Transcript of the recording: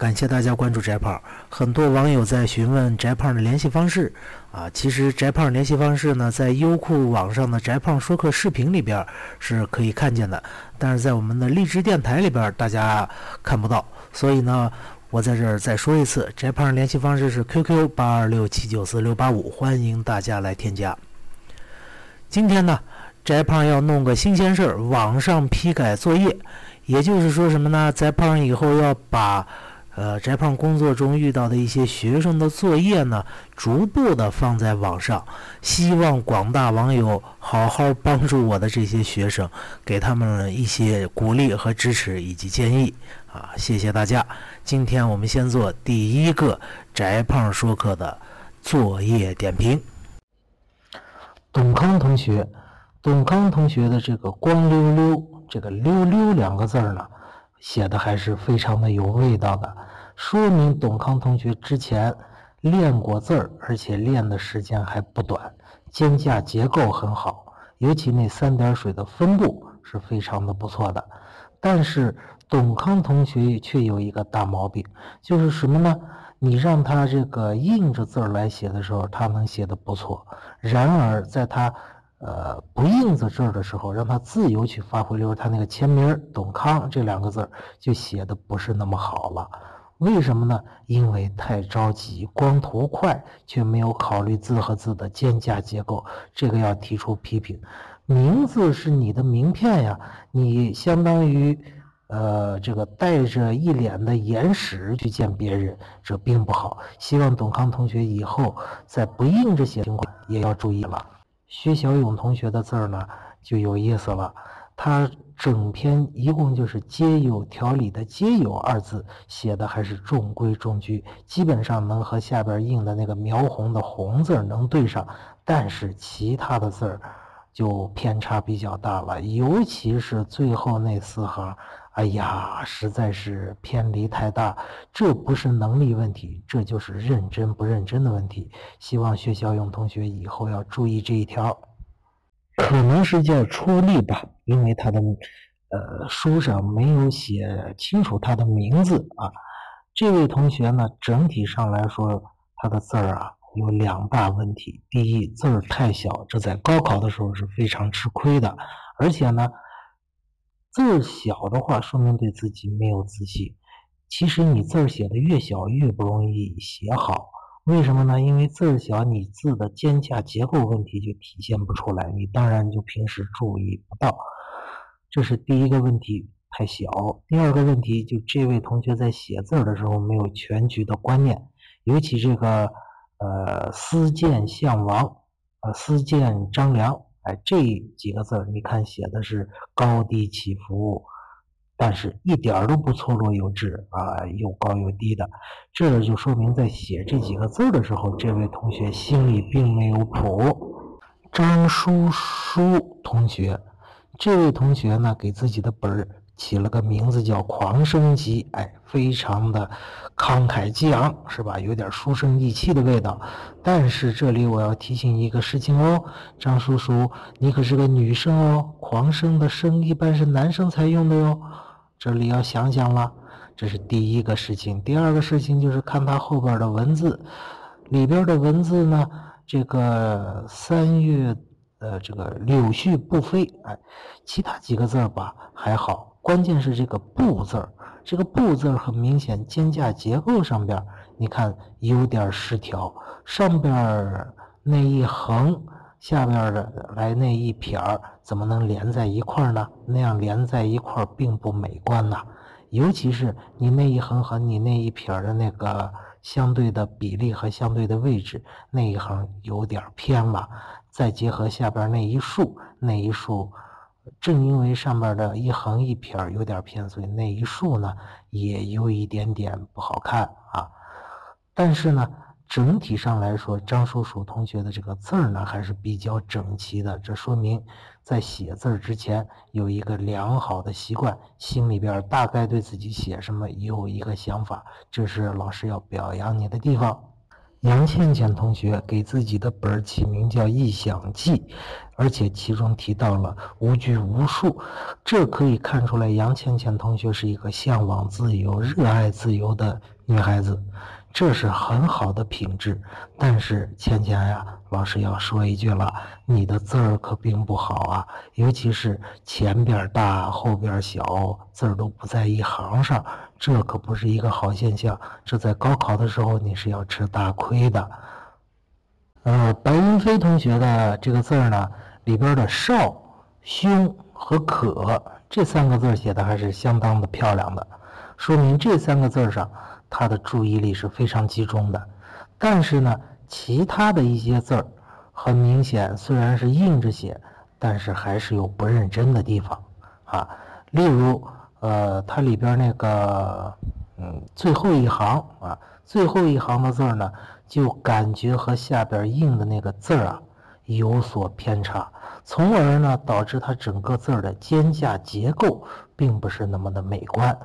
感谢大家关注翟胖。很多网友在询问翟胖的联系方式啊，其实翟胖联系方式呢，在优酷网上的翟胖说课视频里边是可以看见的，但是在我们的励志电台里边大家看不到。所以呢，我在这儿再说一次，翟胖联系方式是 QQ 八二六七九四六八五，欢迎大家来添加。今天呢，翟胖要弄个新鲜事儿，网上批改作业，也就是说什么呢？翟胖以后要把。呃，翟胖工作中遇到的一些学生的作业呢，逐步的放在网上，希望广大网友好好帮助我的这些学生，给他们一些鼓励和支持以及建议啊，谢谢大家。今天我们先做第一个翟胖说课的作业点评。董康同学，董康同学的这个“光溜溜”这个“溜溜”两个字呢？写的还是非常的有味道的，说明董康同学之前练过字儿，而且练的时间还不短，肩架结构很好，尤其那三点水的分布是非常的不错的。但是董康同学却有一个大毛病，就是什么呢？你让他这个硬着字儿来写的时候，他能写的不错，然而在他呃，不印在这儿的时候，让他自由去发挥，例如他那个签名“董康”这两个字就写的不是那么好了。为什么呢？因为太着急，光图快，却没有考虑字和字的间架结构，这个要提出批评。名字是你的名片呀，你相当于呃，这个带着一脸的眼屎去见别人，这并不好。希望董康同学以后在不印这些情况也要注意了。薛小勇同学的字儿呢就有意思了，他整篇一共就是“皆有条理”的“皆有”二字写的还是中规中矩，基本上能和下边印的那个描红的“红”字能对上，但是其他的字儿就偏差比较大了，尤其是最后那四行，哎呀，实在是偏离太大。这不是能力问题，这就是认真不认真的问题。希望薛小勇同学以后要注意这一条。可能是叫出力吧，因为他的呃书上没有写清楚他的名字啊。这位同学呢，整体上来说，他的字儿啊有两大问题。第一，字儿太小，这在高考的时候是非常吃亏的。而且呢，字儿小的话，说明对自己没有自信。其实你字儿写的越小，越不容易写好。为什么呢？因为字小，你字的间架结构问题就体现不出来，你当然就平时注意不到。这是第一个问题，太小。第二个问题，就这位同学在写字的时候没有全局的观念，尤其这个呃“思见项王”呃“思见张良”哎这几个字你看写的是高低起伏。但是一点都不错落有致啊，又高又低的，这就说明在写这几个字的时候，这位同学心里并没有谱。张叔叔同学，这位同学呢，给自己的本儿起了个名字叫“狂生集”，哎，非常的慷慨激昂，是吧？有点书生意气的味道。但是这里我要提醒一个事情哦，张叔叔，你可是个女生哦，“狂生”的“生”一般是男生才用的哟。这里要想想了，这是第一个事情。第二个事情就是看它后边的文字，里边的文字呢，这个三月，呃，这个柳絮不飞，哎，其他几个字吧还好，关键是这个不字儿，这个不字儿很明显，间架结构上边，你看有点失调，上边那一横。下边的来那一撇儿怎么能连在一块儿呢？那样连在一块儿并不美观呐。尤其是你那一横和你那一撇的那个相对的比例和相对的位置，那一横有点偏了。再结合下边那一竖，那一竖正因为上面的一横一撇有点偏，所以那一竖呢也有一点点不好看啊。但是呢。整体上来说，张叔叔同学的这个字儿呢还是比较整齐的，这说明在写字之前有一个良好的习惯，心里边大概对自己写什么有一个想法，这是老师要表扬你的地方。杨倩倩同学给自己的本儿起名叫《异想记》，而且其中提到了无拘无束，这可以看出来杨倩倩同学是一个向往自由、热爱自由的女孩子，这是很好的品质。但是倩倩呀，老师要说一句了，你的字儿可并不好啊，尤其是前边大后边小，字儿都不在一行上。这可不是一个好现象，这在高考的时候你是要吃大亏的。呃，白云飞同学的这个字儿呢，里边的少、兄和可这三个字写的还是相当的漂亮的，说明这三个字上他的注意力是非常集中的。但是呢，其他的一些字儿，很明显虽然是硬着写，但是还是有不认真的地方啊，例如。呃，它里边那个，嗯，最后一行啊，最后一行的字儿呢，就感觉和下边印的那个字儿啊有所偏差，从而呢导致它整个字儿的间架结构并不是那么的美观